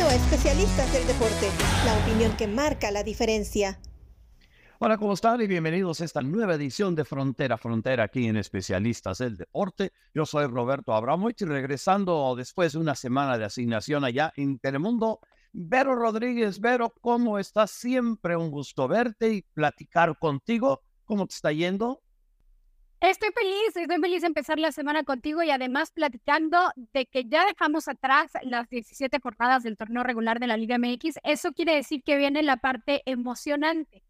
A Especialistas del Deporte, la opinión que marca la diferencia. Hola, ¿cómo están? Y bienvenidos a esta nueva edición de Frontera Frontera aquí en Especialistas del Deporte. Yo soy Roberto Abramovich regresando después de una semana de asignación allá en Telemundo. Vero Rodríguez, Vero, ¿cómo estás? Siempre un gusto verte y platicar contigo. ¿Cómo te está yendo? Estoy feliz, estoy feliz de empezar la semana contigo y además platicando de que ya dejamos atrás las 17 jornadas del torneo regular de la Liga MX. Eso quiere decir que viene la parte emocionante.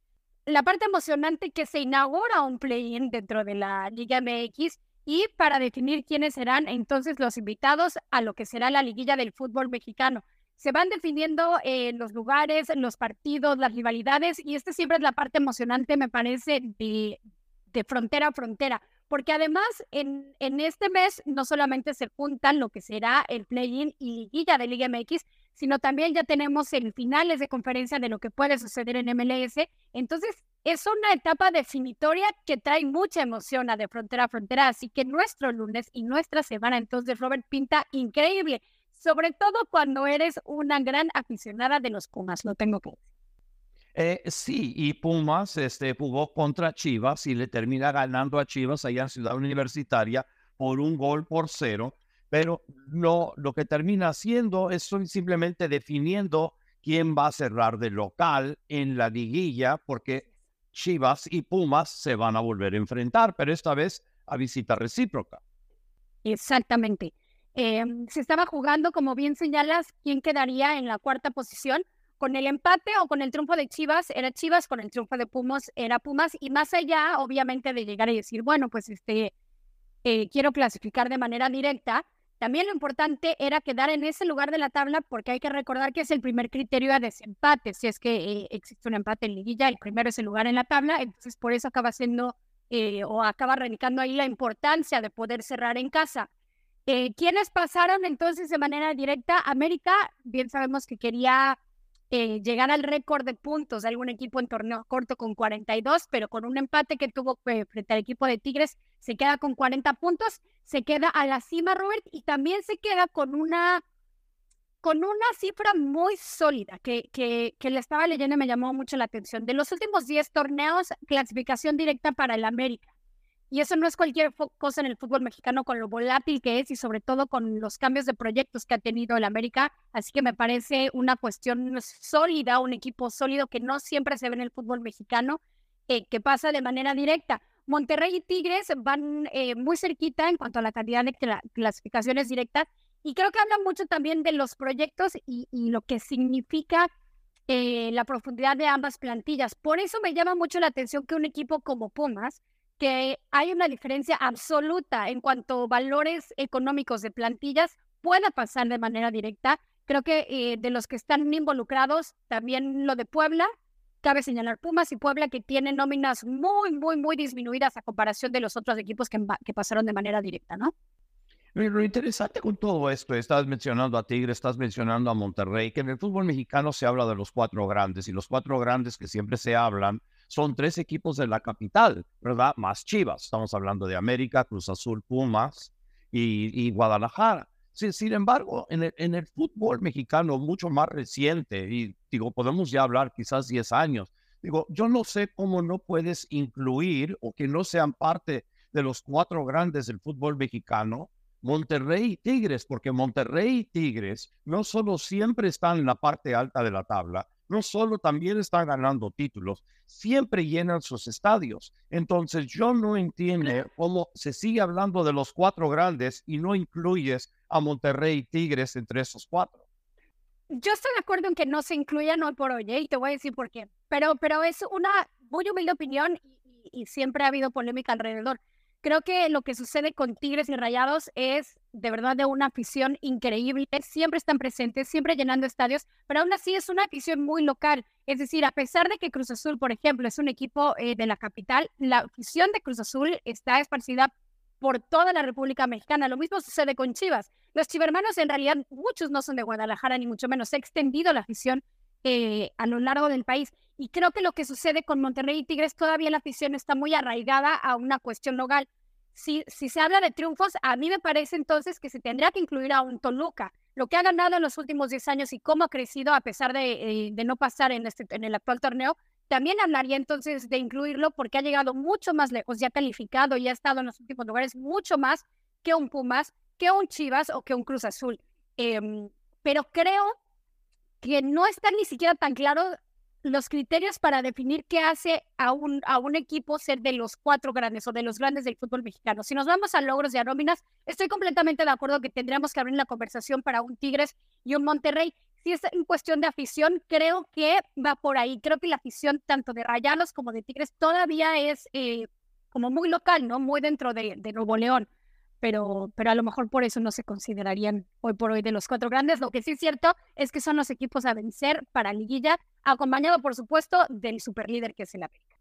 La parte emocionante que se inaugura un play-in dentro de la Liga MX y para definir quiénes serán entonces los invitados a lo que será la liguilla del fútbol mexicano. Se van definiendo eh, los lugares, los partidos, las rivalidades y esta siempre es la parte emocionante, me parece, de, de frontera a frontera, porque además en, en este mes no solamente se juntan lo que será el play-in y liguilla de Liga MX, sino también ya tenemos el finales de conferencia de lo que puede suceder en MLS. Entonces, es una etapa definitoria que trae mucha emoción a de frontera a frontera. Así que nuestro lunes y nuestra semana, entonces, Robert pinta increíble, sobre todo cuando eres una gran aficionada de los Pumas, lo tengo que decir. Eh, sí, y Pumas este, jugó contra Chivas y le termina ganando a Chivas allá en Ciudad Universitaria por un gol por cero, pero lo, lo que termina haciendo es simplemente definiendo quién va a cerrar de local en la liguilla, porque Chivas y Pumas se van a volver a enfrentar, pero esta vez a visita recíproca. Exactamente. Em, se estaba jugando, como bien señalas, quién quedaría en la cuarta posición con el empate o con el triunfo de Chivas, era Chivas, con el triunfo de Pumas, era Pumas, y más allá, obviamente, de llegar y decir, bueno, pues este, eh, quiero clasificar de manera directa, también lo importante era quedar en ese lugar de la tabla, porque hay que recordar que es el primer criterio de desempate, si es que eh, existe un empate en liguilla, el primero es el lugar en la tabla, entonces por eso acaba siendo eh, o acaba radicando ahí la importancia de poder cerrar en casa. ¿Quiénes pasaron entonces de manera directa? América, bien sabemos que quería eh, llegar al récord de puntos de algún equipo en torneo corto con 42, pero con un empate que tuvo eh, frente al equipo de Tigres, se queda con 40 puntos, se queda a la cima, Robert, y también se queda con una con una cifra muy sólida que, que, que le estaba leyendo y me llamó mucho la atención. De los últimos 10 torneos, clasificación directa para el América. Y eso no es cualquier cosa en el fútbol mexicano con lo volátil que es y sobre todo con los cambios de proyectos que ha tenido el América. Así que me parece una cuestión sólida, un equipo sólido que no siempre se ve en el fútbol mexicano, eh, que pasa de manera directa. Monterrey y Tigres van eh, muy cerquita en cuanto a la cantidad de clasificaciones directas y creo que hablan mucho también de los proyectos y, lo que significa eh, la profundidad de ambas plantillas. Por eso me llama mucho la atención que un equipo como Pumas, que hay una diferencia absoluta en cuanto a valores económicos de plantillas pueda pasar de manera directa. Creo que eh, de los que están involucrados, también lo de Puebla, cabe señalar Pumas y Puebla que tienen nóminas muy, muy, muy disminuidas a comparación de los otros equipos que, que pasaron de manera directa, ¿no? Lo interesante con todo esto, estás mencionando a Tigre, estás mencionando a Monterrey, que en el fútbol mexicano se habla de los cuatro grandes y los cuatro grandes que siempre se hablan son tres equipos de la capital, ¿verdad? Más Chivas. Estamos hablando de América, Cruz Azul, Pumas y, Guadalajara. sin embargo, en el, en el, fútbol mexicano mucho más reciente, y digo, podemos ya hablar quizás 10 años, digo, yo no sé cómo no puedes incluir o que no sean parte de los cuatro grandes del fútbol mexicano, Monterrey y Tigres, porque Monterrey y Tigres no solo siempre están en la parte alta de la tabla, no solo también están ganando títulos, siempre llenan sus estadios. Entonces yo no entiendo cómo se sigue hablando de los cuatro grandes y no incluyes a Monterrey y Tigres entre esos cuatro. Yo estoy de acuerdo en que no se incluyan hoy por hoy, ¿eh? y te voy a decir por qué. Pero, pero es una muy humilde opinión y siempre ha habido polémica alrededor. Creo que lo que sucede con Tigres y Rayados es de verdad de una afición increíble. Siempre están presentes, siempre llenando estadios, pero aún así es una afición muy local. Es decir, a pesar de que Cruz Azul, por ejemplo, es un equipo eh, de la capital, la afición de Cruz Azul está esparcida por toda la República Mexicana. Lo mismo sucede con Chivas. Los chivermanos en realidad muchos no son de Guadalajara, ni mucho menos. Se ha extendido la afición eh, a lo largo del país. Y creo que lo que sucede con Monterrey y Tigres, todavía la afición está muy arraigada a una cuestión local. Si, si se habla de triunfos, a mí me parece entonces que se tendría que incluir a un Toluca. lo que ha ganado en los últimos 10 años y cómo ha crecido a pesar de, eh, de no pasar en, este, en el actual torneo, también hablaría entonces de incluirlo porque ha llegado mucho más lejos, ya calificado y ha estado en los últimos lugares mucho más que un Pumas, que un Chivas o que un Cruz Azul. Em, pero creo que no está ni siquiera tan claro los criterios para definir qué hace a un, a un equipo ser de los cuatro grandes o de los grandes del fútbol mexicano. Si nos vamos a logros y a nóminas, estoy completamente de acuerdo que tendríamos que abrir la conversación para un Tigres y un Monterrey. Si es en cuestión de afición, creo que va por ahí. Creo que la afición tanto de Rayanos como de Tigres todavía es eh, como muy local, ¿no? Muy dentro de, de Nuevo León pero, pero a lo mejor por eso no se considerarían hoy por hoy de los cuatro grandes. Lo que sí es cierto es que son los equipos a vencer para liguilla, acompañado por supuesto del superlíder que es el América.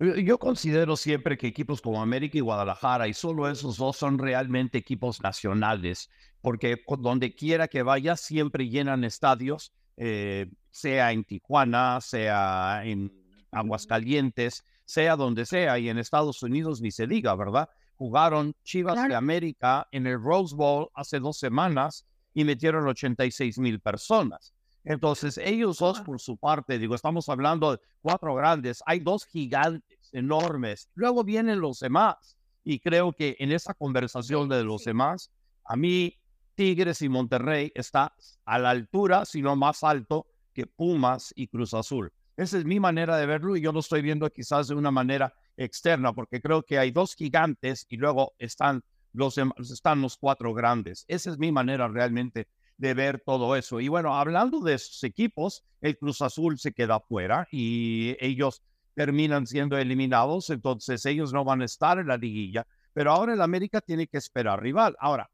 Yo considero siempre que equipos como América y Guadalajara, y solo esos dos son realmente equipos nacionales, porque donde quiera que vaya siempre llenan estadios, eh, sea en Tijuana, sea en Aguascalientes, sea donde sea, y en Estados Unidos ni se diga, ¿verdad? Jugaron Chivas de América en el Rose Bowl hace dos semanas y metieron 86 mil personas. Entonces, ellos dos, por su parte, digo, estamos hablando de cuatro grandes, hay dos gigantes enormes, luego vienen los demás. Y creo que en esa conversación de los demás, a mí Tigres y Monterrey está a la altura, si no más alto, que Pumas y Cruz Azul. Esa es mi manera de verlo y yo lo estoy viendo quizás de una manera externa, porque creo que hay dos gigantes y luego están los, están los cuatro grandes. Esa es mi manera realmente de ver todo eso. Y bueno, hablando de esos equipos, el Cruz Azul se queda fuera y ellos terminan siendo eliminados, entonces ellos no van a estar en la liguilla, pero ahora el América tiene que esperar rival. Ahora,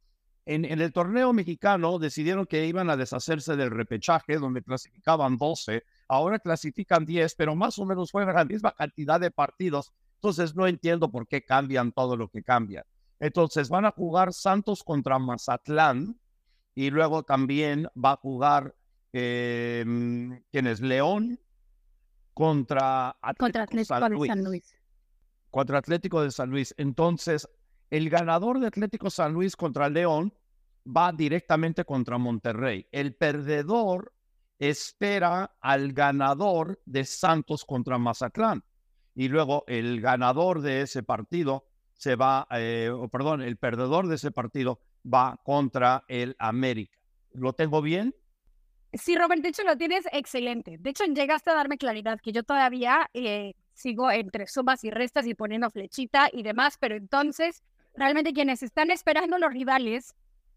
en, en, el torneo mexicano decidieron que iban a deshacerse del repechaje, donde clasificaban 12, ahora clasifican 10, pero más o menos fue la misma cantidad de partidos entonces no entiendo por qué cambian todo lo que cambian. Entonces van a jugar Santos contra Mazatlán y luego también va a jugar, eh, ¿quién es? León contra Atlético, San Luis. San Luis. Contra Atlético de San Luis. Entonces, el ganador de Atlético San Luis contra León va directamente contra Monterrey. El perdedor espera al ganador de Santos contra Mazatlán y luego el ganador de ese partido se va, eh, perdón, el perdedor de ese partido va contra el América. ¿Lo tengo bien? Sí, Robert, de hecho lo tienes excelente. De hecho, llegaste a darme claridad que yo todavía eh, sigo entre sumas y restas y poniendo flechita y demás, pero entonces, realmente quienes están esperando los rivales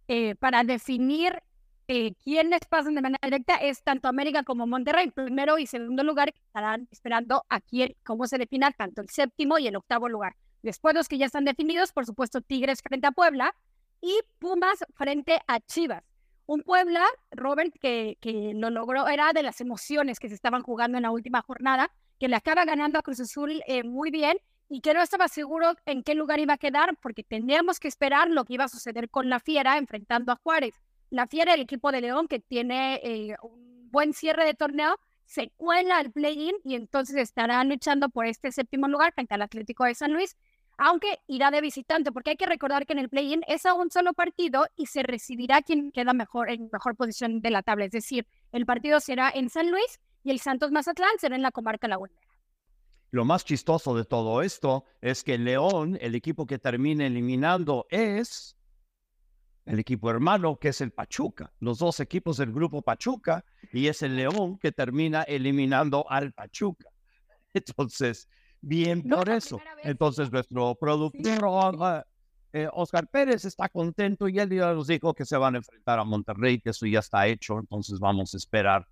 eh, para definir eh, quienes pasan de manera directa es tanto América como Monterrey. Primero y segundo lugar estarán esperando a quién, cómo se defina tanto el séptimo y el octavo lugar. Después los que ya están definidos, por supuesto, Tigres frente a Puebla y Pumas frente a Chivas. Un Puebla, Robert, que, que lo logró, era de las emociones que se estaban jugando en la última jornada, que le acaba ganando a Cruz Azul eh, muy bien y que no estaba seguro en qué lugar iba a quedar porque tendríamos que esperar lo que iba a suceder con la Fiera enfrentando a Juárez la Fiera, el equipo de León, que tiene eh, un buen cierre de torneo, se cuela al play-in y entonces estará luchando por este séptimo lugar frente al Atlético de San Luis, aunque irá de visitante, porque hay que recordar que en el play-in es a un solo partido y se recibirá quien queda mejor en mejor posición de la tabla. Es decir, el partido será en San Luis y el Santos Mazatlán será en la comarca Lagunera. Lo más chistoso de todo esto es que León, el equipo que termina eliminando, es el equipo hermano que es el Pachuca, los dos equipos del grupo Pachuca y es el León que termina eliminando al Pachuca. Entonces, bien por eso. Entonces, nuestro productor eh, Oscar Pérez está contento y él ya nos dijo que se van a enfrentar a Monterrey, que eso ya está hecho, entonces vamos a esperar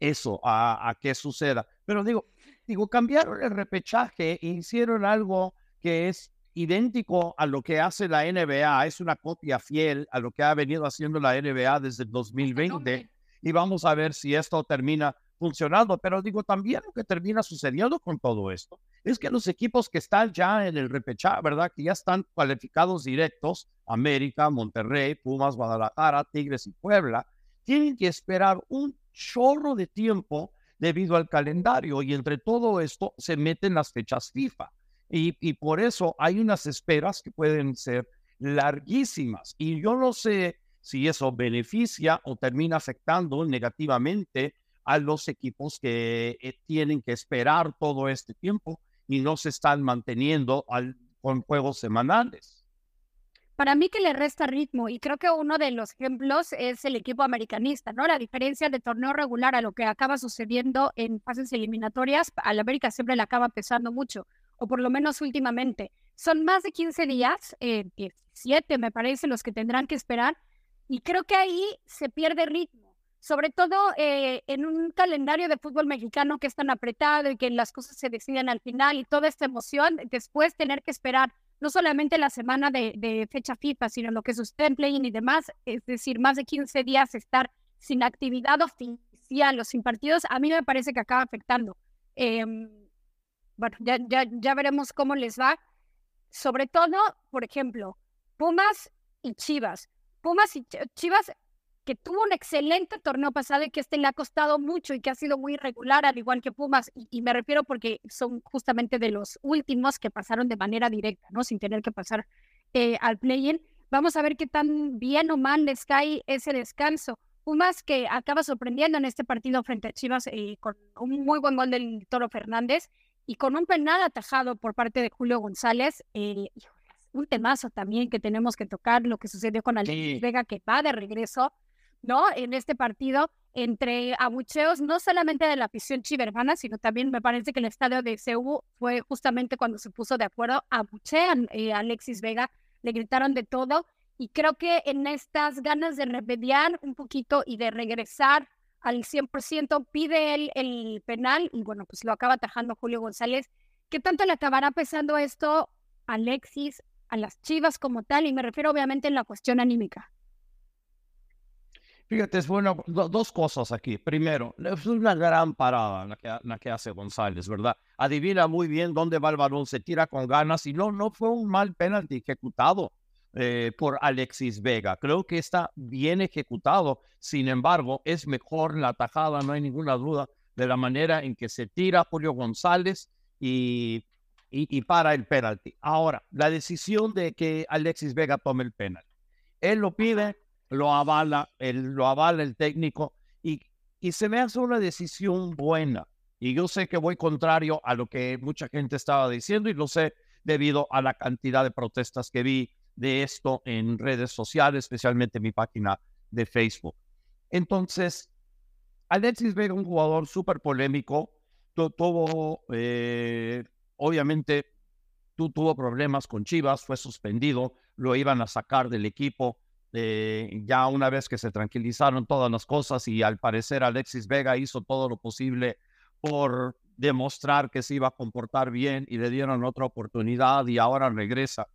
eso, a, a qué suceda. Pero digo, digo, cambiaron el repechaje e hicieron algo que es idéntico a lo que hace la NBA, es una copia fiel a lo que ha venido haciendo la NBA desde el 2020 y vamos a ver si esto termina funcionando. Pero digo, también lo que termina sucediendo con todo esto es que los equipos que están ya en el repechaje, ¿verdad? Que ya están cualificados directos, América, Monterrey, Pumas, Guadalajara, Tigres y Puebla, tienen que esperar un chorro de tiempo debido al calendario y entre todo esto se meten las fechas FIFA. Y, por eso hay unas esperas que pueden ser larguísimas. Y yo no sé si eso beneficia o termina afectando negativamente a los equipos que eh, tienen que esperar todo este tiempo y no se están manteniendo con juegos semanales. Para mí que le resta ritmo y creo que uno de los ejemplos es el equipo americanista, ¿no? La diferencia de torneo regular a lo que acaba sucediendo en fases eliminatorias, al América siempre le acaba pesando mucho, o por lo menos últimamente. Son más de 15 días, eh, 17 me parece, los que tendrán que esperar, y creo que ahí se pierde ritmo, sobre todo eh, en un calendario de fútbol mexicano que es tan apretado y que las cosas se deciden al final y toda esta emoción, después tener que esperar no solamente la semana de, fecha FIFA, sino lo que sucede en play y demás, es decir, más de 15 días estar sin actividad oficial o sin partidos, a mí me parece que acaba afectando. Em, bueno, ya, ya, ya veremos cómo les va. Sobre todo, por ejemplo, Pumas y Chivas. Pumas y Chivas que tuvo un excelente torneo pasado y que este le ha costado mucho y que ha sido muy irregular, al igual que Pumas, y, me refiero porque son justamente de los últimos que pasaron de manera directa, ¿no? Sin tener que pasar eh, al play-in. Vamos a ver qué tan bien o mal les cae ese descanso. Pumas que acaba sorprendiendo en este partido frente a Chivas eh, con un muy buen gol del Toro Fernández y con un penal atajado por parte de Julio González. Eh, un temazo también que tenemos que tocar, lo que sucedió con Alexis Vega, que va de regreso ¿no? En este partido entre abucheos, no solamente de la afición chivermana, sino también me parece que el estadio de CEU fue justamente cuando se puso de acuerdo, abuchean eh, a Alexis Vega, le gritaron de todo, y creo que en estas ganas de remediar un poquito y de regresar al 100%, pide él el penal, y bueno, pues lo acaba atajando Julio González. ¿Qué tanto le acabará pesando esto a Alexis, a las Chivas como tal? Y me refiero obviamente en la cuestión anímica. Fíjate, es bueno, dos cosas aquí. Primero, es una gran parada la que, la que hace González, ¿verdad? Adivina muy bien dónde va el balón, se tira con ganas y no, no fue un mal penalti ejecutado eh, por Alexis Vega. Creo que está bien ejecutado. Sin embargo, es mejor la tajada, no hay ninguna duda, de la manera en que se tira Julio González y, y, y para el penalti. Ahora, la decisión de que Alexis Vega tome el penalti. Él lo pide lo avala el, lo avala el técnico y, y se me hace una decisión buena. Y yo sé que voy contrario a lo que mucha gente estaba diciendo y lo sé debido a la cantidad de protestas que vi de esto en redes sociales, especialmente en mi página de Facebook. Entonces, Alexis Vega, un jugador súper polémico, tuvo, eh, obviamente, tuvo problemas con Chivas, fue suspendido, lo iban a sacar del equipo eh, ya una vez que se tranquilizaron todas las cosas y al parecer Alexis Vega hizo todo lo posible por demostrar que se iba a comportar bien y le dieron otra oportunidad y ahora regresa.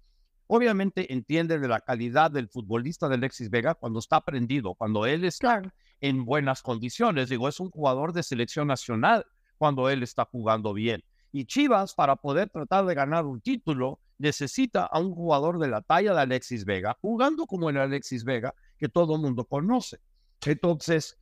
Obviamente entiende de la calidad del futbolista de Alexis Vega cuando está prendido, cuando él está en buenas condiciones. Digo, es un jugador de selección nacional cuando él está jugando bien. Y Chivas, para poder tratar de ganar un título, necesita a un jugador de la talla de Alexis Vega, jugando como el Alexis Vega, que todo el mundo conoce. Entonces,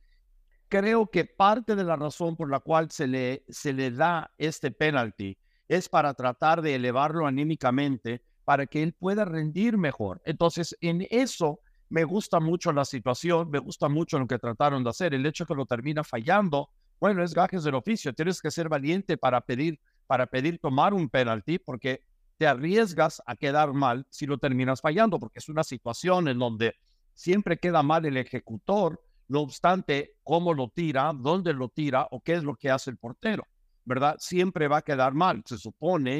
creo que parte de la razón por la cual se le, se le da este penalti es para tratar de elevarlo anímicamente para que él pueda rendir mejor. Entonces, en eso me gusta mucho la situación, me gusta mucho lo que trataron de hacer. El hecho que lo termina fallando, bueno, es gajes del oficio. Tienes que ser valiente para pedir, para pedir tomar un penalti, porque te arriesgas a quedar mal si lo terminas fallando, porque es una situación en donde siempre queda mal el ejecutor, no obstante cómo lo tira, dónde lo tira o qué es lo que hace el portero, ¿verdad? Siempre va a quedar mal. Se supone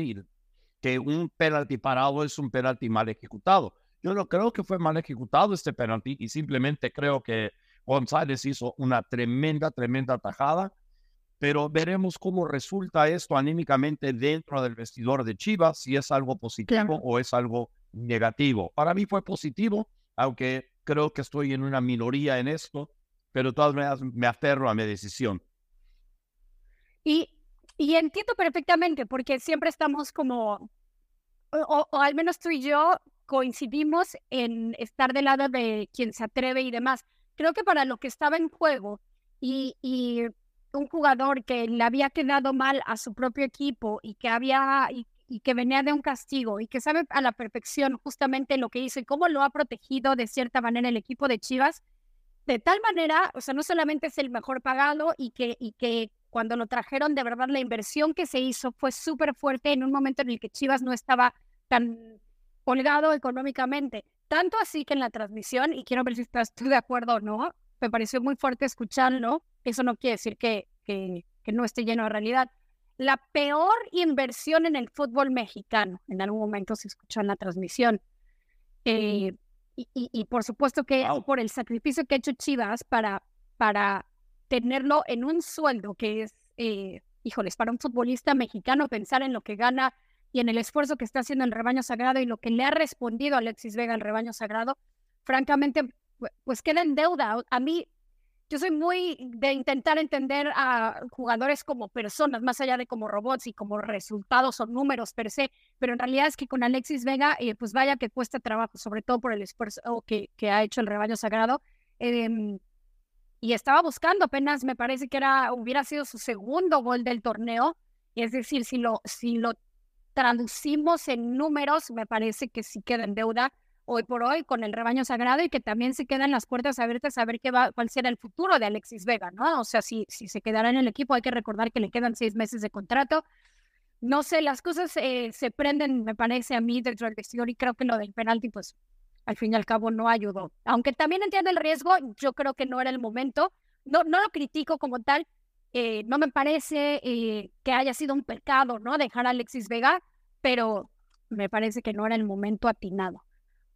que un penalti parado es un penalti mal ejecutado. Yo no creo que fue mal ejecutado este penalti y simplemente creo que González hizo una tremenda, tremenda tajada pero veremos cómo resulta esto anímicamente dentro del vestidor de Chivas, si es algo positivo o es algo negativo. Para mí fue positivo, aunque creo que estoy en una minoría en esto, pero de todas maneras me aferro a mi decisión. Y, y entiendo perfectamente, porque siempre estamos como, o, al menos tú y yo coincidimos en estar del lado de quien se atreve y demás. Creo que para lo que estaba en juego y, y un jugador que le había quedado mal a su propio equipo y que había y, y que venía de un castigo y que sabe a la perfección justamente lo que hizo y cómo lo ha protegido de cierta manera el equipo de Chivas, de tal manera, o sea, no solamente es el mejor pagado y que, y que cuando lo trajeron, de verdad, la inversión que se hizo fue súper fuerte en un momento en el que Chivas no estaba tan holgado económicamente. Tanto así que en la transmisión, y quiero ver si estás tú de acuerdo o no, me pareció muy fuerte escucharlo. Eso no quiere decir que, que, que no esté lleno de realidad. La peor inversión en el fútbol mexicano, en algún momento se escuchó en la transmisión. Eh, y, y, y, por supuesto que por el sacrificio que ha hecho Chivas para, para tenerlo en un sueldo que es, eh, híjoles, para un futbolista mexicano pensar en lo que gana y en el esfuerzo que está haciendo el rebaño sagrado y lo que le ha respondido Alexis Vega al rebaño sagrado, francamente, pues queda en deuda. A mí, yo soy muy de intentar entender a jugadores como personas, más allá de como robots y como resultados o números per se, pero en realidad es que con Alexis Vega, eh, pues vaya que cuesta trabajo, sobre todo por el esfuerzo que, ha hecho el rebaño sagrado. Eh, y estaba buscando apenas, me parece que era, hubiera sido su segundo gol del torneo. Es decir, si lo, si lo traducimos en números, me parece que sí queda en deuda hoy por hoy con el rebaño sagrado y que también se quedan las puertas abiertas a ver qué va, cuál será el futuro de Alexis Vega, ¿no? O sea, si, si se quedará en el equipo, hay que recordar que le quedan seis meses de contrato. No sé, las cosas eh, se prenden, me parece a mí, dentro del vestidor y creo que lo del penalti, pues al fin y al cabo no ayudó. Aunque también entiendo el riesgo, yo creo que no era el momento. No, no lo critico como tal. Eh, no me parece eh, que haya sido un pecado, ¿no? Dejar a Alexis Vega, pero me parece que no era el momento atinado.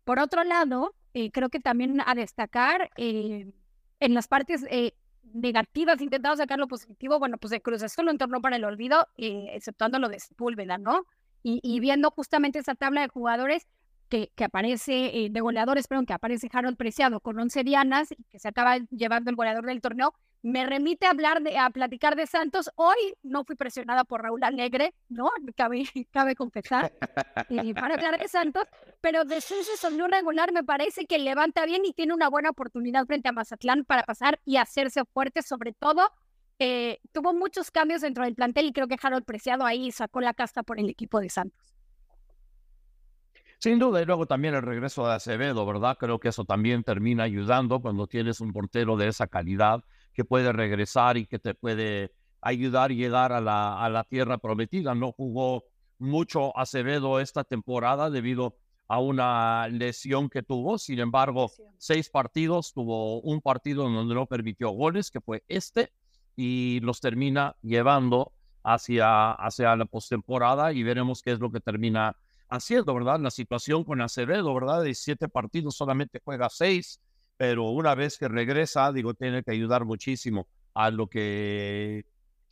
Por otro lado, eh, creo que también a destacar en las partes negativas, intentado sacar lo positivo, bueno, pues de Cruz Azul lo entornó para el olvido, exceptuando lo de Sepúlveda, ¿no? Y, viendo justamente esa tabla de jugadores, que, aparece, eh, de goleadores, perdón, que aparece Harold Preciado con 11 dianas que se acaba llevando el goleador del torneo, me remite a hablar de, a platicar de Santos. Hoy no fui presionada por Raúl Alegre, ¿no? Cabe, cabe confesar, eh, para hablar de Santos, pero de su un regular me parece que levanta bien y tiene una buena oportunidad frente a Mazatlán para pasar y hacerse fuerte, sobre todo. Eh, tuvo muchos cambios dentro del plantel y creo que Harold Preciado ahí sacó la casta por el equipo de Santos. Sin duda, y luego también el regreso de Acevedo, ¿verdad? Creo que eso también termina ayudando cuando tienes un portero de esa calidad que puede regresar y que te puede ayudar a llegar a la, a la tierra prometida. No jugó mucho Acevedo esta temporada debido a una lesión que tuvo. Sin embargo, seis partidos, tuvo un partido donde no permitió goles, que fue este, y los termina llevando hacia, hacia la postemporada y veremos qué es lo que termina haciendo, ¿verdad? La situación con Acevedo, ¿verdad? De siete partidos solamente juega seis, pero una vez que regresa, digo, tiene que ayudar muchísimo a lo que,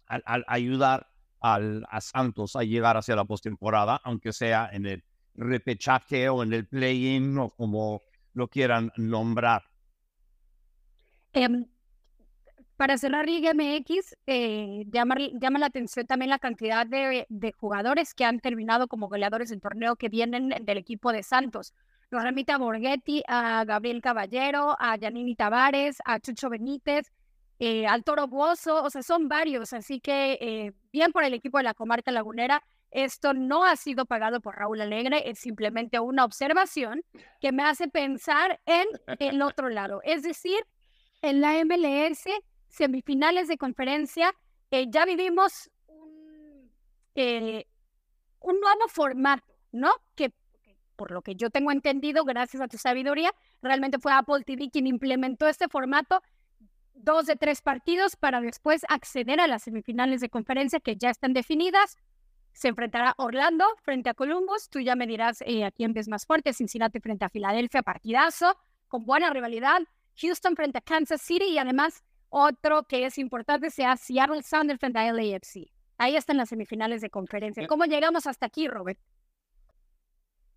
al, ayudar al, a Santos a llegar hacia la postemporada, aunque sea en el repechaje o en el play-in o como lo quieran nombrar. Em, para cerrar Liga MX, eh, llama, llama, la atención también la cantidad de, de, jugadores que han terminado como goleadores del torneo que vienen del equipo de Santos. Nos remite a Borghetti, a Gabriel Caballero, a Yanini Tavares, a Chucho Benítez, eh, al Toro Buoso, o sea, son varios, así que eh, bien por el equipo de la comarca lagunera. Esto no ha sido pagado por Raúl Alegre, es simplemente una observación que me hace pensar en el otro lado, es decir, en la MLS semifinales de conferencia, eh, ya vivimos un, eh, un nuevo formato, ¿no? Que por lo que yo tengo entendido, gracias a tu sabiduría, realmente fue Apple TV quien implementó este formato, dos de tres partidos para después acceder a las semifinales de conferencia que ya están definidas. Se enfrentará Orlando frente a Columbus. Tú ya me dirás eh, a quién ves más fuerte. Cincinnati frente a Filadelfia, partidazo, con buena rivalidad. Houston frente a Kansas City y además otro que es importante sea Seattle Sounders frente a LAFC. Ahí están las semifinales de conferencia. Eh. ¿Cómo llegamos hasta aquí, Robert?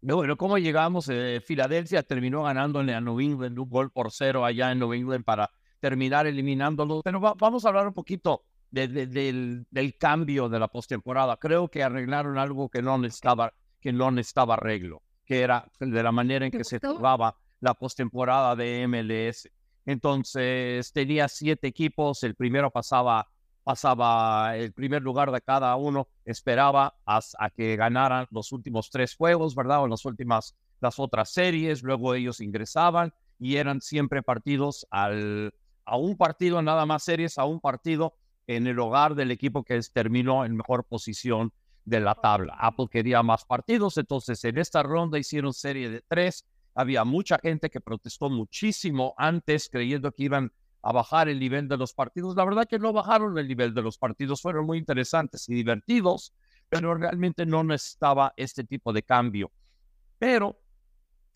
Bueno, ¿cómo llegamos? Eh, Filadelfia terminó ganándole a New England un gol por cero allá en New England para terminar eliminándolo. Pero vamos a hablar un poquito del, del, cambio de la postemporada. Creo que arreglaron algo que no necesitaba, que no necesitaba arreglo, que era de la manera en que se jugaba la postemporada de MLS. Entonces tenía siete equipos, el primero pasaba pasaba el primer lugar de cada uno, esperaba a, que ganaran los últimos tres juegos, ¿verdad? O las últimas, las otras series, luego ellos ingresaban y eran siempre partidos al, a un partido, nada más series, a un partido en el hogar del equipo que terminó en mejor posición de la tabla. Apple quería más partidos, entonces en esta ronda hicieron serie de tres. Había mucha gente que protestó muchísimo antes creyendo que iban a bajar el nivel de los partidos. La verdad que no bajaron el nivel de los partidos, fueron muy interesantes y divertidos, pero realmente no necesitaba este tipo de cambio. Pero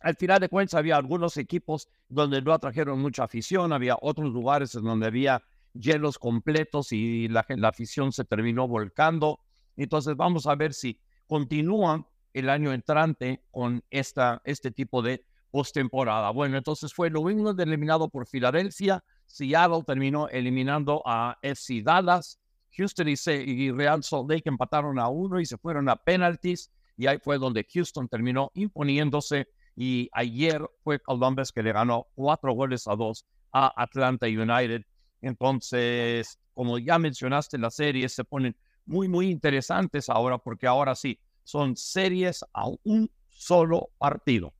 al final de cuentas había algunos equipos donde no atrajeron mucha afición, había otros lugares en donde había hielos completos y la, la afición se terminó volcando. Entonces vamos a ver si continúan el año entrante con esta, este tipo de postemporada. Bueno, entonces fue New England eliminado por Filadelfia, Seattle terminó eliminando a FC Dallas. Houston y, Real Salt Lake empataron a uno y se fueron a penalties. Y ahí fue donde Houston terminó imponiéndose. Y ayer fue Columbus que le ganó cuatro goles a dos a Atlanta United. Entonces, como ya mencionaste, las series se ponen muy, muy interesantes ahora porque ahora sí, son series a un solo partido.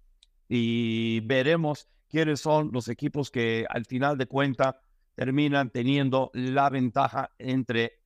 Y veremos quiénes son los equipos que al final de cuenta terminan teniendo la ventaja entre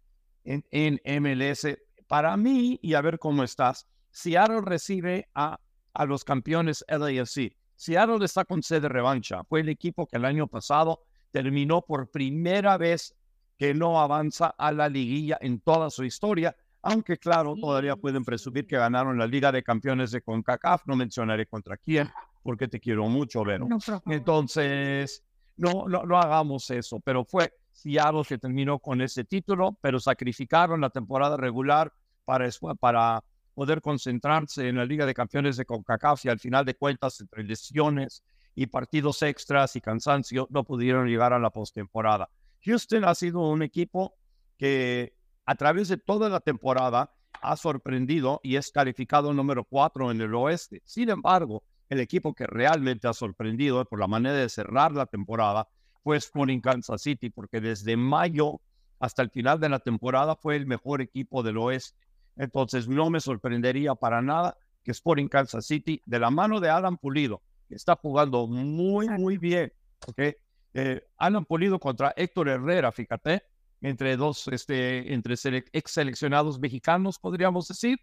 en, MLS. Para mí, y a ver cómo estás, Seattle recibe a, a los campeones LAFC. Seattle está con sede revancha. Fue el equipo que el año pasado terminó por primera vez que no avanza a la liguilla en toda su historia, aunque claro, todavía pueden presumir que ganaron la Liga de Campeones de CONCACAF, no mencionaré contra quién, porque te quiero mucho, Vero. Entonces, no, no, no hagamos eso, pero fue Seattle que terminó con ese título, pero sacrificaron la temporada regular para, para poder concentrarse en la Liga de Campeones de CONCACAF y al final de cuentas, entre lesiones y partidos extras y cansancio, no pudieron llegar a la postemporada. Houston ha sido un equipo que a través de toda la temporada ha sorprendido y es calificado número cuatro en el oeste. Sin embargo, el equipo que realmente ha sorprendido por la manera de cerrar la temporada fue Sporting Kansas City, porque desde mayo hasta el final de la temporada fue el mejor equipo del oeste. Entonces no me sorprendería para nada que Sporting Kansas City, de la mano de Alan Pulido, que está jugando muy, muy bien, ¿okay? eh, Alan Pulido contra Héctor Herrera, fíjate, entre dos, este, entre ex seleccionados mexicanos, podríamos decir,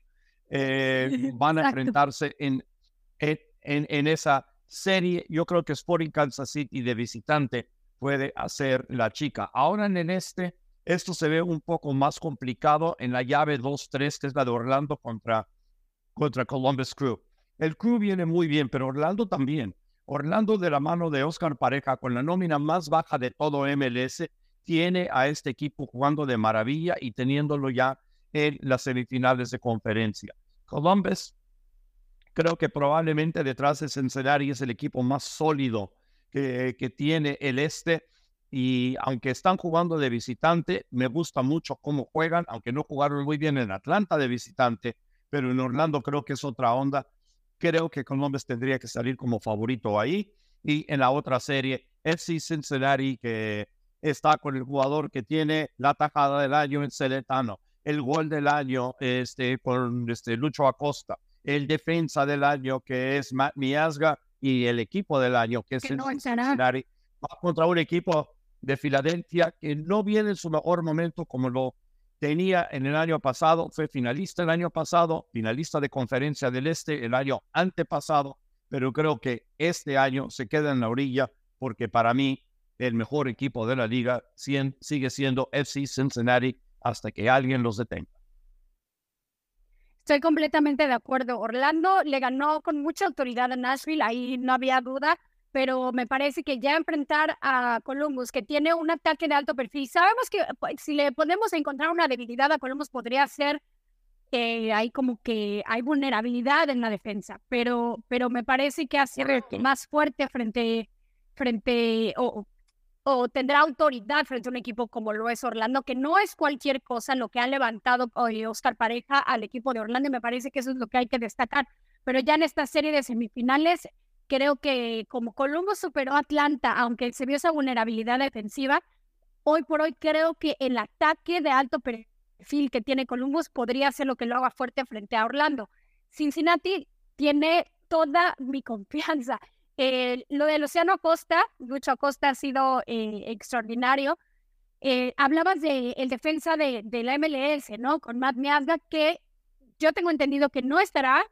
eh, van a enfrentarse en, en, en, esa serie. Yo creo que Sporting Kansas City de visitante puede hacer la chica. Ahora en este, esto se ve un poco más complicado en la llave 2-3, que es la de Orlando contra, contra Columbus Crew. El Crew viene muy bien, pero Orlando también. Orlando de la mano de Oscar Pareja, con la nómina más baja de todo MLS, tiene a este equipo jugando de maravilla y teniéndolo ya en las semifinales de conferencia. Columbus Creo que probablemente detrás de Cincinnati es el equipo más sólido que, que tiene el este. Y aunque están jugando de visitante, me gusta mucho cómo juegan, aunque no jugaron muy bien en Atlanta de visitante, pero en Orlando creo que es otra onda. Creo que Columbus tendría que salir como favorito ahí. Y en la otra serie, FC Cincinnati, que está con el jugador que tiene la tajada del año en Celetano, el gol del año este, con este, Lucho Acosta el defensa del año que es Matt Miasga y el equipo del año que es el Cincinnati. Va contra un equipo de Filadelfia que no viene en su mejor momento como lo tenía en el año pasado. Fue finalista el año pasado, finalista de Conferencia del Este el año antepasado, pero creo que este año se queda en la orilla porque para mí el mejor equipo de la liga sigue siendo FC Cincinnati hasta que alguien los detenga. Estoy completamente de acuerdo. Orlando le ganó con mucha autoridad a Nashville, ahí no había duda, pero me parece que ya enfrentar a Columbus, que tiene un ataque de alto perfil, sabemos que pues, si le podemos encontrar una debilidad a Columbus podría ser que hay como que hay vulnerabilidad en la defensa, pero, pero me parece que hace más fuerte frente, frente o, tendrá autoridad frente a un equipo como lo es Orlando, que no es cualquier cosa lo que ha levantado hoy Oscar Pareja al equipo de Orlando y me parece que eso es lo que hay que destacar. Pero ya en esta serie de semifinales, creo que como Columbus superó a Atlanta, aunque se vio esa vulnerabilidad defensiva, hoy por hoy creo que el ataque de alto perfil que tiene Columbus podría ser lo que lo haga fuerte frente a Orlando. Cincinnati tiene toda mi confianza. Eh, lo del Luciano Acosta, Lucho Acosta ha sido eh, extraordinario. Eh, hablabas de el defensa de, de, la MLS, ¿no? Con Matt Miazga, que yo tengo entendido que no estará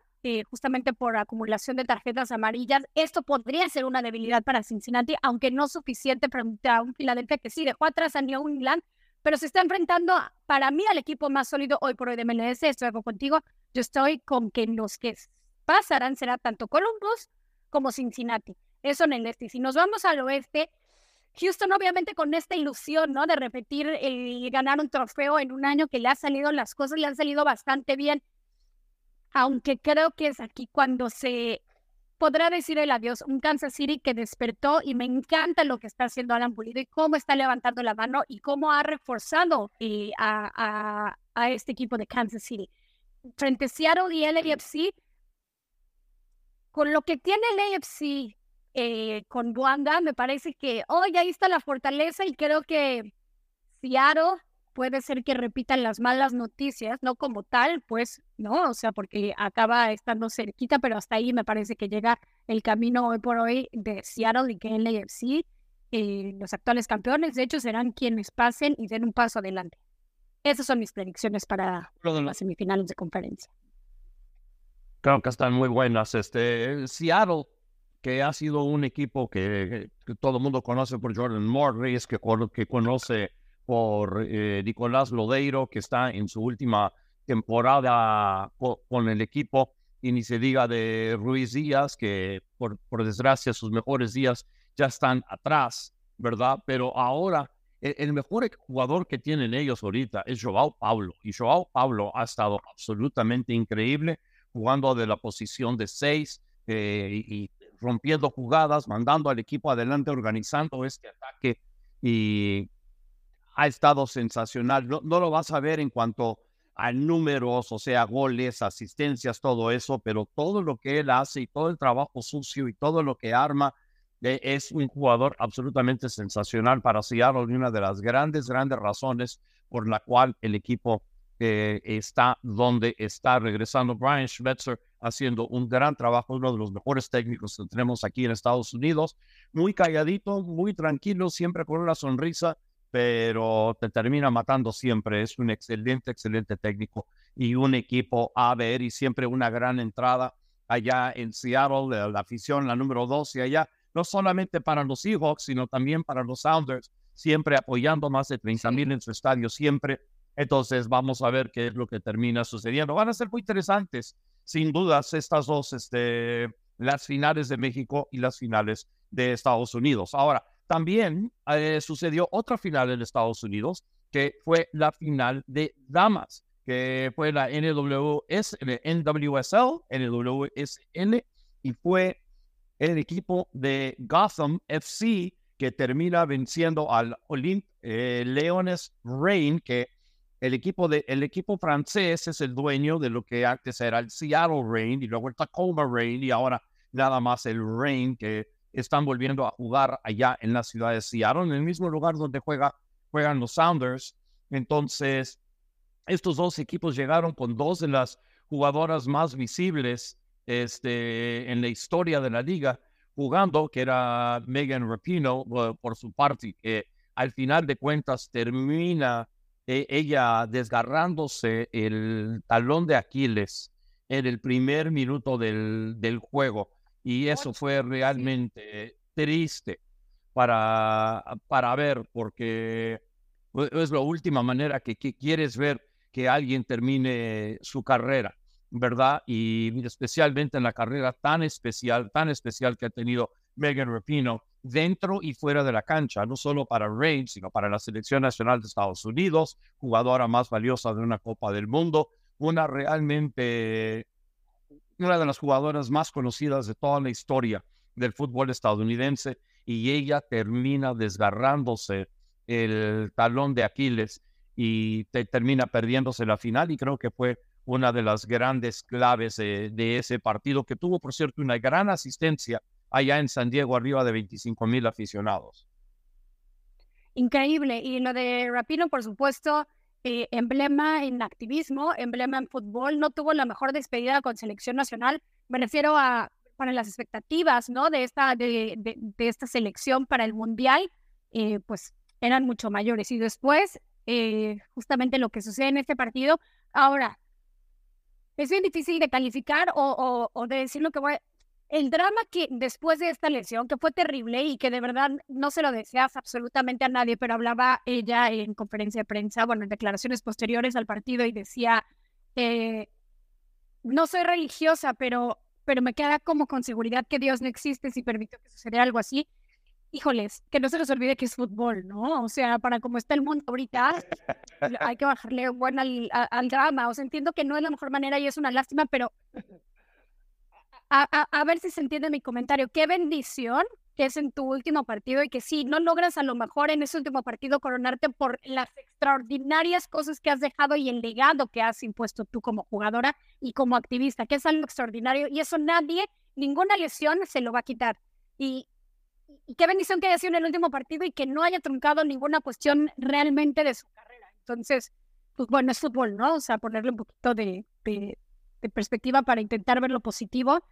justamente por acumulación de tarjetas amarillas. Esto podría ser una debilidad para Cincinnati, aunque no suficiente frente a un Filadelfia que sí dejó atrás a New England, pero se está enfrentando para mí al equipo más sólido hoy por hoy de MLS. Estoy contigo. Yo estoy con que los que pasarán será tanto Columbus como Cincinnati. Eso en el este. Si nos vamos al oeste, Houston obviamente con esta ilusión, ¿no? De repetir y ganar un trofeo en un año que le ha salido, las cosas le han salido bastante bien. Aunque creo que es aquí cuando se podrá decir el adiós. Un Kansas City que despertó y me encanta lo que está haciendo Alan Pulido y cómo está levantando la mano y cómo ha reforzado eh, a, a, este equipo de Kansas City. Frente a Seattle y LAFC, con lo que tiene el AFC eh, con Wanda, me parece que, oh, ya ahí está la fortaleza y creo que Seattle puede ser que repitan las malas noticias, no como tal, pues, no, o sea, porque acaba estando cerquita, pero hasta ahí me parece que llega el camino hoy por hoy de Seattle y que en el AFC, eh, los actuales campeones, de hecho, serán quienes pasen y den un paso adelante. Esas son mis predicciones para las semifinales de conferencia. Creo que están muy buenas. Este, Seattle, que ha sido un equipo que, todo el mundo conoce por Jordan Morris, que, que conoce por eh, Nicolás Lodeiro, que está en su última temporada con, el equipo, y ni se diga de Ruiz Díaz, que por, por desgracia sus mejores días ya están atrás, ¿verdad? Pero ahora el, el, mejor jugador que tienen ellos ahorita es Joao Pablo, y Joao Pablo ha estado absolutamente increíble jugando de la posición de seis eh, y, rompiendo jugadas, mandando al equipo adelante, organizando este ataque y ha estado sensacional. No, lo vas a ver en cuanto a números, o sea, goles, asistencias, todo eso, pero todo lo que él hace y todo el trabajo sucio y todo lo que arma eh, es un jugador absolutamente sensacional para Seattle y una de las grandes, grandes razones por la cual el equipo está donde está regresando Brian Schmetzer haciendo un gran trabajo, uno de los mejores técnicos que tenemos aquí en Estados Unidos, muy calladito, muy tranquilo, siempre con una sonrisa, pero te termina matando siempre. Es un excelente, excelente técnico y un equipo a ver y siempre una gran entrada allá en Seattle, de la afición, la número dos y allá, no solamente para los Seahawks, sino también para los Sounders, siempre apoyando más de 30 mil en su estadio, siempre entonces vamos a ver qué es lo que termina sucediendo. Van a ser muy interesantes, sin dudas, estas dos, este, las finales de México y las finales de Estados Unidos. Ahora, también eh, sucedió otra final en Estados Unidos, que fue la final de damas, que fue la NWS, NWSL, NWSN, y fue el equipo de Gotham FC que termina venciendo al Olymp eh, Leones Reign, que el equipo, de, el equipo francés es el dueño de lo que antes era el Seattle Rain y luego el Tacoma Rain y ahora nada más el Rain que están volviendo a jugar allá en la ciudad de Seattle, en el mismo lugar donde juega, juegan los Sounders. Entonces, estos dos equipos llegaron con dos de las jugadoras más visibles este, en la historia de la liga jugando, que era Megan Rapino por su parte, que al final de cuentas termina e, ella desgarrándose el talón de Aquiles en el primer minuto del, del juego. Y eso fue realmente triste para, para ver, porque es la última manera que, quieres ver que alguien termine su carrera, ¿verdad? Y especialmente en la carrera tan especial, tan especial que ha tenido Megan Rapino, dentro y fuera de la cancha, no solo para Reigns, sino para la selección nacional de Estados Unidos, jugadora más valiosa de una Copa del Mundo, una realmente, una de las jugadoras más conocidas de toda la historia del fútbol estadounidense, y ella termina desgarrándose el talón de Aquiles y termina perdiéndose la final, y creo que fue una de las grandes claves de ese partido, que tuvo, por cierto, una gran asistencia allá en San Diego, arriba de 25 mil aficionados. increíble. Y lo de Rapino, por supuesto, eh, emblema en activismo, emblema en fútbol, no tuvo la mejor despedida con selección nacional. Me refiero a para las expectativas, ¿no? De esta, de, de, esta selección para el mundial, eh, pues eran mucho mayores. Y después, eh, justamente lo que sucede en este partido, ahora, es bien difícil de calificar o, o, de decir lo que voy. El drama que después de esta lesión, que fue terrible y que de verdad no se lo deseas absolutamente a nadie, pero hablaba ella en conferencia de prensa, bueno, en declaraciones posteriores al partido y decía, eh, no soy religiosa, pero, pero me queda como con seguridad que Dios no existe si permitió que sucediera algo así híjoles, que no se nos olvide que es fútbol, ¿no? O sea, para como está el mundo ahorita, hay que bajarle bueno al, al, drama. O sea, entiendo que no es la mejor manera y es una lástima, pero a, a, ver si se entiende mi comentario. Qué bendición que es en tu último partido y que sí, no logras a lo mejor en ese último partido coronarte por las extraordinarias cosas que has dejado y el legado que has impuesto tú como jugadora y como activista, que es algo extraordinario y eso nadie, ninguna lesión se lo va a quitar. Y, qué bendición que haya sido en el último partido y que no haya truncado ninguna cuestión realmente de su carrera. Entonces, pues bueno, es fútbol, ¿no? O sea, ponerle un poquito de, de, perspectiva para intentar ver lo positivo.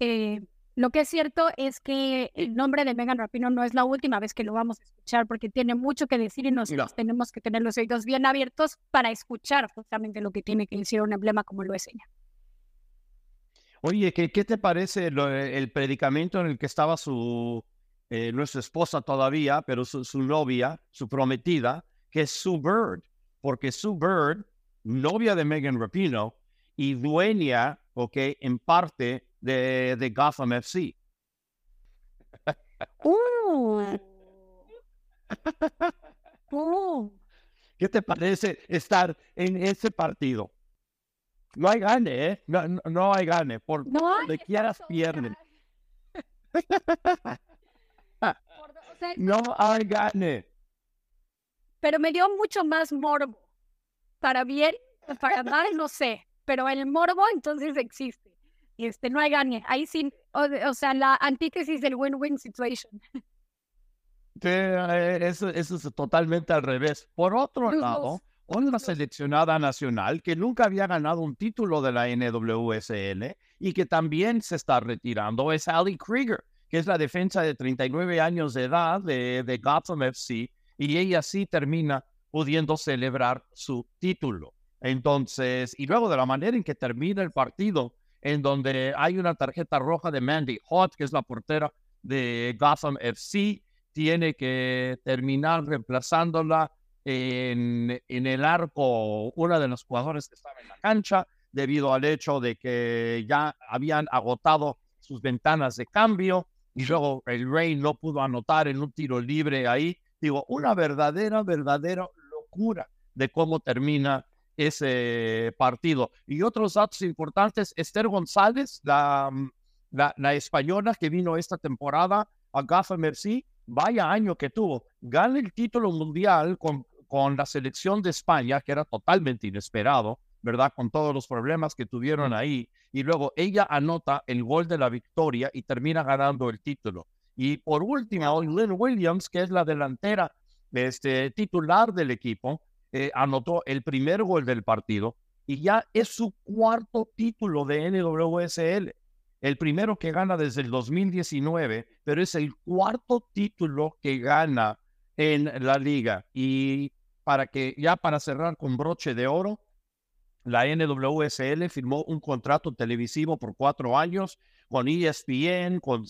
Eh, lo que es cierto es que el nombre de Megan Rapino no es la última vez que lo vamos a escuchar porque tiene mucho que decir y nosotros tenemos que tener los oídos bien abiertos para escuchar justamente lo que tiene que decir un emblema como lo es ella. Oye, ¿qué, qué te parece el predicamento en el que estaba su, eh, nuestra esposa todavía, pero su, novia, su prometida, que es Sue Bird, porque Sue Bird, novia de Megan Rapino y dueña, ok, en parte de, de Gotham FC. Uh. Uh. ¿Qué te parece estar en ese partido? No hay gane, ¿eh? No, no, hay gane. Por no donde quieras pierden. no hay gane. Pero me dio mucho más morbo. Para bien, para mal, no sé. Pero el morbo entonces existe. Este, no hay gane. Ahí sí, o, sea, la antítesis del win-win situation. Eh, eso, eso es totalmente al revés. Por otro lado, una seleccionada nacional que nunca había ganado un título de la NWSL y que también se está retirando es Ali Krieger que es la defensa de 39 años de edad de, de Gotham FC, y ella sí termina pudiendo celebrar su título. Entonces, y luego de la manera en que termina el partido, en donde hay una tarjeta roja de Mandy Hot, que es la portera de Gotham FC, tiene que terminar reemplazándola en, el arco una de los jugadores que estaba en la cancha, debido al hecho de que ya habían agotado sus ventanas de cambio y luego el Rey no pudo anotar en un tiro libre ahí. Digo, una verdadera, verdadera locura de cómo termina ese partido. Y otros datos importantes, Esther González, la, mm, la, española que vino esta temporada a Gafa Merci, vaya año que tuvo. Gana el título mundial con, con la selección de España, que era totalmente inesperado, ¿verdad? Con todos los problemas que tuvieron ahí y luego ella anota el gol de la victoria y termina ganando el título. Y por último, Lynn Williams, que es la delantera este, titular del equipo, eh, anotó el primer gol del partido y ya es su cuarto título de NWSL. El primero que gana desde el 2019, pero es el cuarto título que gana en la liga. Y para que ya para cerrar con broche de oro, la NWSL firmó un contrato televisivo por cuatro años con ESPN, con,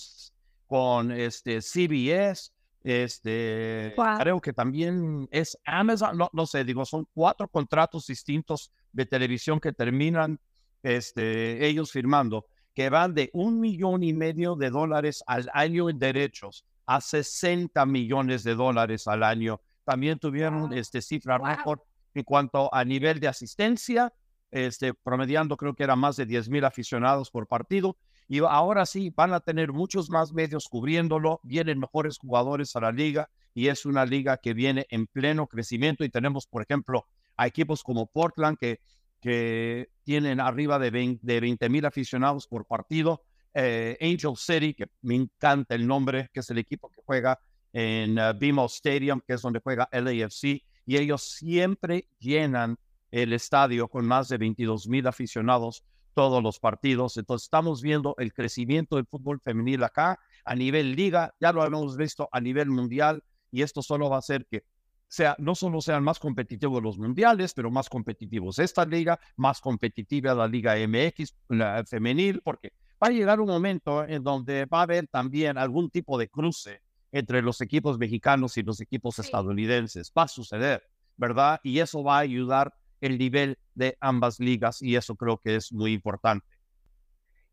con este, CBS, este, creo que también es Amazon, no, no sé, digo, son cuatro contratos distintos de televisión que terminan este, ellos firmando, que van de un millón y medio de dólares al año en derechos a 60 millones de dólares al año. También tuvieron este, cifra récord en cuanto a nivel de asistencia este, promediando creo que era más de 10 mil aficionados por partido. Y ahora sí, van a tener muchos más medios cubriéndolo, vienen mejores jugadores a la liga y es una liga que viene en pleno crecimiento y tenemos, por ejemplo, a equipos como Portland que, que tienen arriba de 20 mil aficionados por partido, eh, Angel City, que me encanta el nombre, que es el equipo que juega en uh, BMO Stadium, que es donde juega LAFC, y ellos siempre llenan el estadio con más de 22 mil aficionados todos los partidos. Entonces estamos viendo el crecimiento del fútbol femenil acá a nivel liga, ya lo hemos visto a nivel mundial y esto solo va a hacer que sea, no solo sean más competitivos los mundiales, pero más competitivos esta liga, más competitiva la liga MX la femenil, porque va a llegar un momento en donde va a haber también algún tipo de cruce entre los equipos mexicanos y los equipos estadounidenses. Va a suceder, ¿verdad? Y eso va a ayudar el nivel de ambas ligas y eso creo que es muy importante.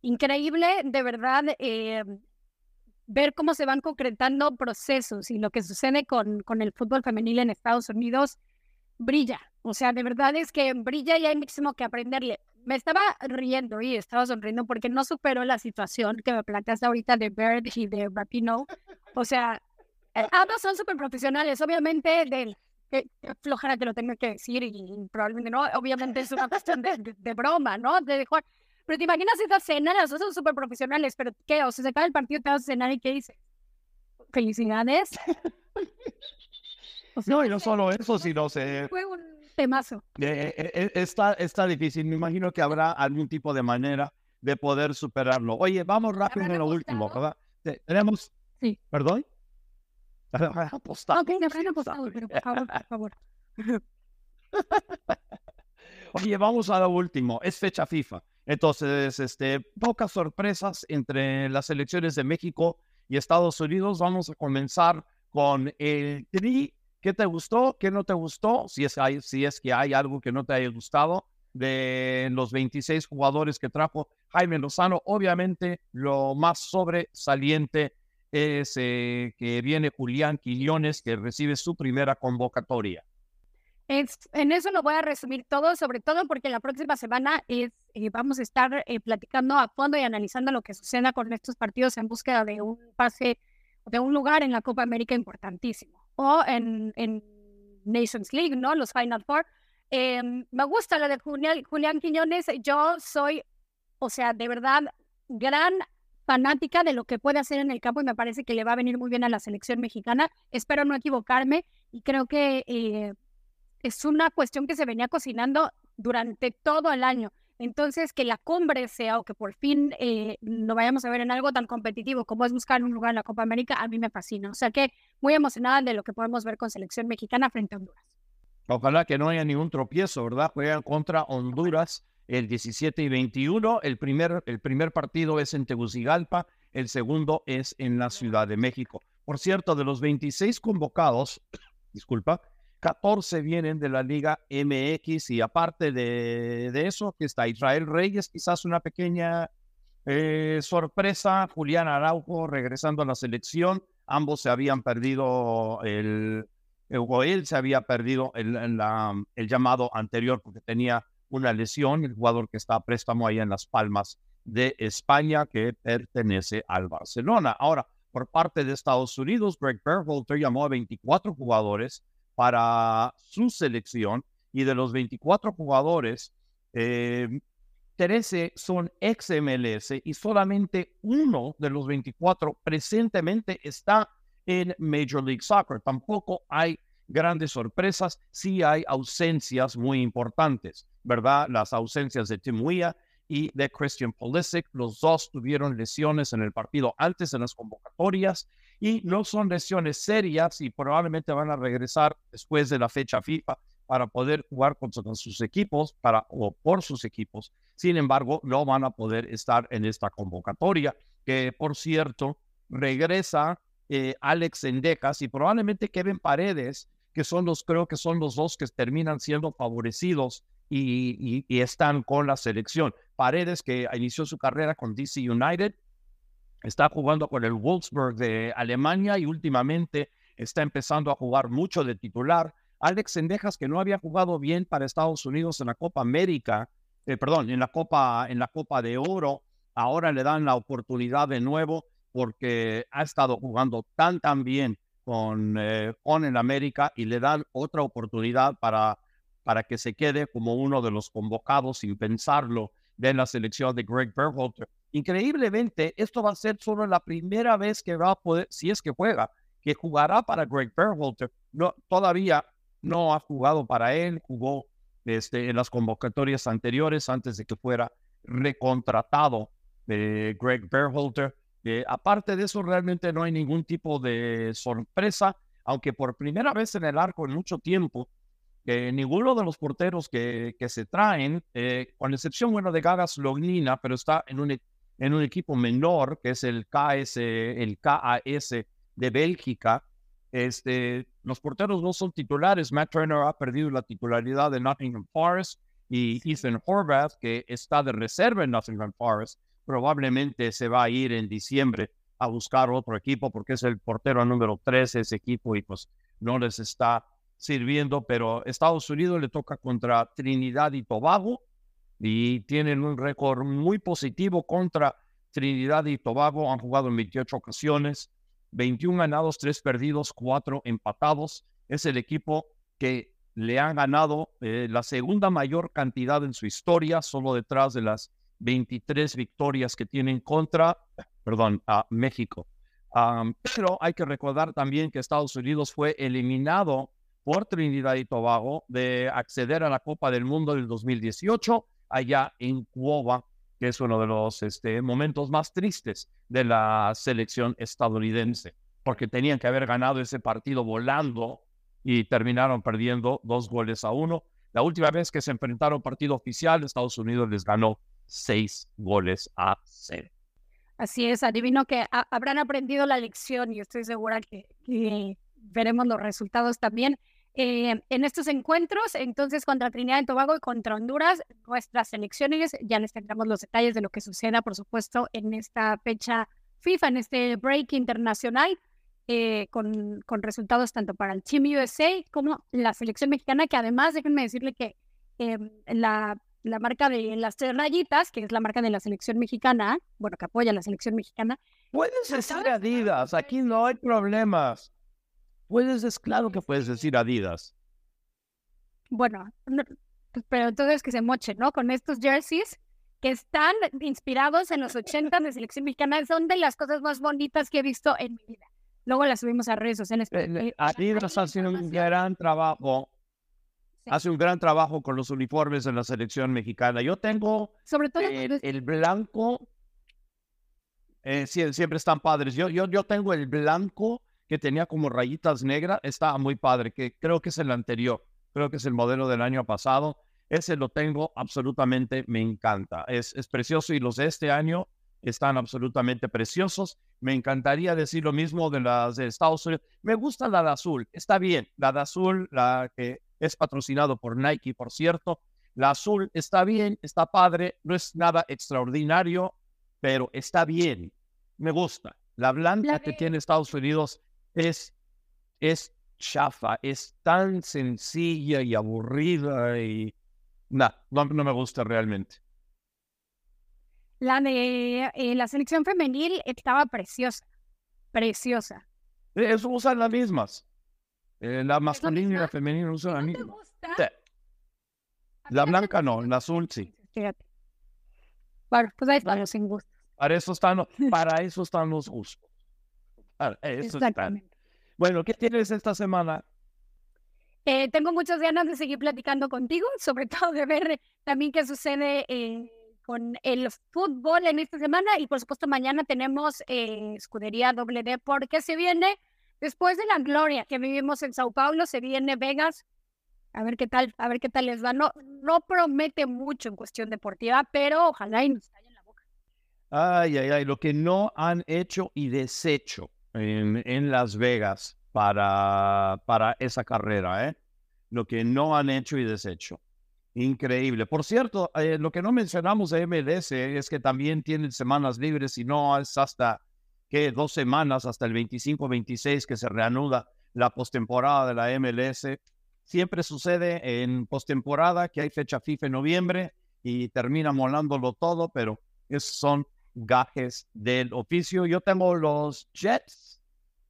Increíble, de verdad, eh, ver cómo se van concretando procesos y lo que sucede con, con el fútbol femenil en Estados Unidos brilla. O sea, de verdad es que brilla y hay muchísimo que aprenderle. Me estaba riendo y estaba sonriendo porque no supero la situación que me planteaste ahorita de Bird y de Rapino. O sea, eh, ambos son súper profesionales. Obviamente, del que, flojera que lo tenga que decir y, probablemente no. Obviamente es una cuestión de, de, broma, ¿no? De jugar. Pero te imaginas esa cena, las dos son súper profesionales, pero ¿qué? O sea, se acaba el partido, te vas a cenar y ¿qué dices? Felicidades. o sea, no, y no solo eso, sino se... Fue un temazo. Eh, eh, está, está difícil, me imagino que habrá algún tipo de manera de poder superarlo. Oye, vamos rápido en lo último, ¿verdad? Tenemos... Sí. ¿Perdón? Apostado. Ok, me habrán apostado, pero por favor, por favor. Oye, vamos a lo último. Es fecha FIFA. Entonces, este, pocas sorpresas entre las elecciones de México y Estados Unidos. Vamos a comenzar con el tri. ¿Qué te gustó? ¿Qué no te gustó? Si es, hay, si es que hay algo que no te haya gustado de los 26 jugadores que trajo Jaime Lozano. Obviamente, lo más sobresaliente es eh, que viene Julián Quillones, que recibe su primera convocatoria en eso lo voy a resumir todo, sobre todo porque la próxima semana es, eh, vamos a estar eh, platicando a fondo y analizando lo que suceda con estos partidos en búsqueda de un pase, de un lugar en la Copa América importantísimo o en, en Nations League, ¿no? Los Final Four. Em, me gusta lo de Julián, Julián Quiñones. Yo soy, o sea, de verdad, gran fanática de lo que puede hacer en el campo y me parece que le va a venir muy bien a la selección mexicana. Espero no equivocarme y creo que eh, es una cuestión que se venía cocinando durante todo el año. Entonces, que la cumbre sea o que por fin eh, lo vayamos a ver en algo tan competitivo como es buscar un lugar en la Copa América, a mí me fascina. O sea que muy emocionada de lo que podemos ver con selección mexicana frente a Honduras. Ojalá que no haya ningún tropiezo, ¿verdad? Juegan contra Honduras el 17 y 21. El primer, el primer partido es en Tegucigalpa, el segundo es en la Ciudad de México. Por cierto, de los 26 convocados, disculpa, 14 vienen de la Liga MX y aparte de, eso, que está Israel Reyes, quizás una pequeña eh, sorpresa, Julián Araujo regresando a la selección, ambos se habían perdido el, o él se había perdido el, el llamado anterior porque tenía una lesión, el jugador que está a préstamo ahí en Las Palmas de España que pertenece al Barcelona. Ahora, por parte de Estados Unidos, Greg Berhalter llamó a 24 jugadores para su selección y de los 24 jugadores, 13 eh, son ex MLS y solamente uno de los 24 presentemente está en Major League Soccer. Tampoco hay grandes sorpresas, sí hay ausencias muy importantes, ¿verdad? Las ausencias de Tim Weah y de Christian Pulisic, los dos tuvieron lesiones en el partido antes en las convocatorias y no son lesiones serias y probablemente van a regresar después de la fecha FIFA para poder jugar contra sus equipos para, o por sus equipos. Sin embargo, no van a poder estar en esta convocatoria, que por cierto, regresa eh, Alex Endejas y probablemente Kevin Paredes, que son los, creo que son los dos que terminan siendo favorecidos y, están con la selección. Paredes, que inició su carrera con DC United, está jugando con el Wolfsburg de Alemania y últimamente está empezando a jugar mucho de titular. Alex Sendejas, que no había jugado bien para Estados Unidos en la Copa América, eh, perdón, en la Copa, en la Copa de Oro, ahora le dan la oportunidad de nuevo porque ha estado jugando tan tan bien con, eh, con el América y le dan otra oportunidad para, para que se quede como uno de los convocados sin pensarlo de la selección de Greg Berhalter. Increíblemente, esto va a ser solo la primera vez que va a poder, si es que juega, que jugará para Greg Berhalter. No, todavía no ha jugado para él, jugó este, en las convocatorias anteriores antes de que fuera recontratado de Greg Berhalter. Eh, aparte de eso, realmente no hay ningún tipo de sorpresa, aunque por primera vez en el arco en mucho tiempo, que ninguno de los porteros que, que se traen, eh, con excepción bueno, de Gagas Lognina, pero está en un, e, en un equipo menor, que es el KS, el KAS de Bélgica, este, los porteros no son titulares. Matt Turner ha perdido la titularidad de Nottingham Forest y Ethan Horvath, que está de reserva en Nottingham Forest, probablemente se va a ir en diciembre a buscar otro equipo porque es el portero número 13 ese equipo y pues no les está sirviendo, pero Estados Unidos le toca contra Trinidad y Tobago y tienen un récord muy positivo contra Trinidad y Tobago, han jugado en 28 ocasiones, 21 ganados, 3 perdidos, 4 empatados. Es el equipo que le han ganado eh, la segunda mayor cantidad en su historia, solo detrás de las 23 victorias que tienen contra, perdón, a México. pero hay que recordar también que Estados Unidos fue eliminado por Trinidad y Tobago de acceder a la Copa del Mundo del 2018 allá en Cuba, que es uno de los este, momentos más tristes de la selección estadounidense, porque tenían que haber ganado ese partido volando y terminaron perdiendo dos goles a uno. La última vez que se enfrentaron partido oficial, Estados Unidos les ganó seis goles a cero. Así es, adivino que habrán aprendido la lección y estoy segura que, veremos los resultados también. Eh, en estos encuentros, entonces contra Trinidad y Tobago y contra Honduras, nuestras selecciones, ya les tendremos los detalles de lo que suceda, por supuesto, en esta fecha FIFA, en este break internacional, eh, con, resultados tanto para el Team USA como la selección mexicana, que además, déjenme decirle que eh, la la marca de las tres rayitas, que es la marca de la selección mexicana, bueno, que apoya la selección mexicana. Puedes decir Adidas, aquí no hay problemas. Puedes, es claro que puedes decir Adidas. Bueno, pero entonces que se moche, ¿no? Con estos jerseys que están inspirados en los 80 de selección mexicana, son de las cosas más bonitas que he visto en mi vida. Luego las subimos a redes sociales. Eh, Adidas ha sido un gran trabajo hace un gran trabajo con los uniformes en la selección mexicana. Yo tengo Sobre todo el, blanco, eh, siempre están padres. Yo, yo, yo tengo el blanco que tenía como rayitas negras, está muy padre, que creo que es el anterior, creo que es el modelo del año pasado. Ese lo tengo absolutamente, me encanta. Es, es precioso y los de este año están absolutamente preciosos. Me encantaría decir lo mismo de las de Estados Unidos. Me gusta la de azul, está bien. La de azul, la que es patrocinado por Nike, por cierto. La azul está bien, está padre, no es nada extraordinario, pero está bien. Me gusta. La blanca que tiene Estados Unidos es, es chafa, es tan sencilla y aburrida y no, no, me gusta realmente. La de eh, la selección femenil estaba preciosa, preciosa. Eso usan las mismas. Eh, la masculina y la femenina usan la misma. La blanca no, la azul sí. Bueno, pues ahí están los gustos. Para eso están, para eso están los gustos. Exactamente. Bueno, ¿qué tienes esta semana? Eh, tengo muchas ganas de seguir platicando contigo, sobre todo de ver también qué sucede eh, con el fútbol en esta semana y por supuesto mañana tenemos escudería doble D porque se viene Después de la gloria que vivimos en Sao Paulo, se viene Vegas. A ver qué tal, a ver qué tal les va. No, no promete mucho en cuestión deportiva, pero ojalá y nos en la boca. Ay, ay, ay, lo que no han hecho y deshecho en, en Las Vegas para, para esa carrera, ¿eh? Lo que no han hecho y deshecho. Increíble. Por cierto, eh, lo que no mencionamos de MLS es que también tienen semanas libres y no es hasta que dos semanas hasta el 25-26 que se reanuda la postemporada de la MLS. Siempre sucede en postemporada que hay fecha FIFA en noviembre y termina molándolo todo, pero esos son gajes del oficio. Yo tengo los Jets.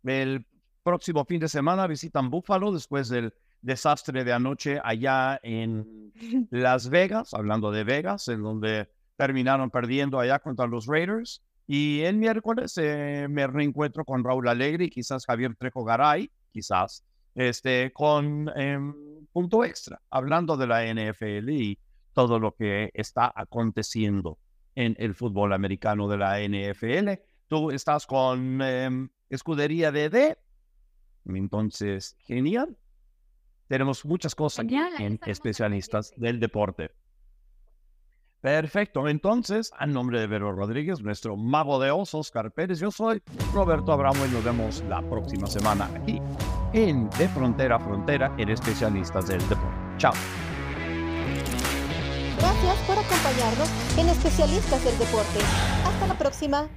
El próximo fin de semana visitan Buffalo después del desastre de anoche allá en Las Vegas, hablando de Vegas, en donde terminaron perdiendo allá contra los Raiders. Y el miércoles eh, me reencuentro con Raúl Alegre y quizás Javier Trejo Garay, quizás, este, con em, punto extra, hablando de la NFL y todo lo que está aconteciendo en el fútbol americano de la NFL. Tú estás con em, Escudería DD, entonces, genial. Tenemos muchas cosas aquí en especialistas del deporte. Perfecto, entonces, a nombre de Vero Rodríguez, nuestro mago de osos, Oscar Pérez, yo soy Roberto Abramo y nos vemos la próxima semana aquí en De Frontera a Frontera en Especialistas del Deporte. Chao. Gracias por acompañarnos en Especialistas del Deporte. Hasta la próxima.